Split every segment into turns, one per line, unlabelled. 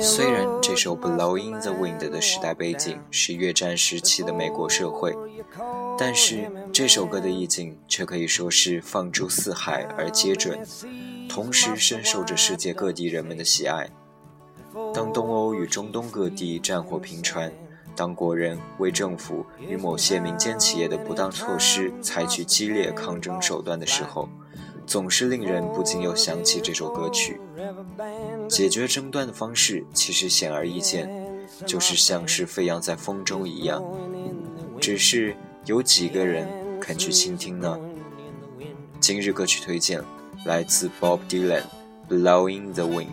虽然这首《Blowing the Wind》的时代背景是越战时期的美国社会，但是这首歌的意境却可以说是放诸四海而皆准，同时深受着世界各地人们的喜爱。当东欧与中东各地战火频传，当国人为政府与某些民间企业的不当措施采取激烈抗争手段的时候，总是令人不禁又想起这首歌曲。解决争端的方式其实显而易见，就是像是飞扬在风中一样。只是有几个人肯去倾听呢？今日歌曲推荐来自 Bob Dylan，《Blowing the Wind》。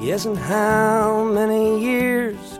Yes, and how many years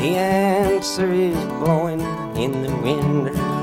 The answer is blowing in the wind.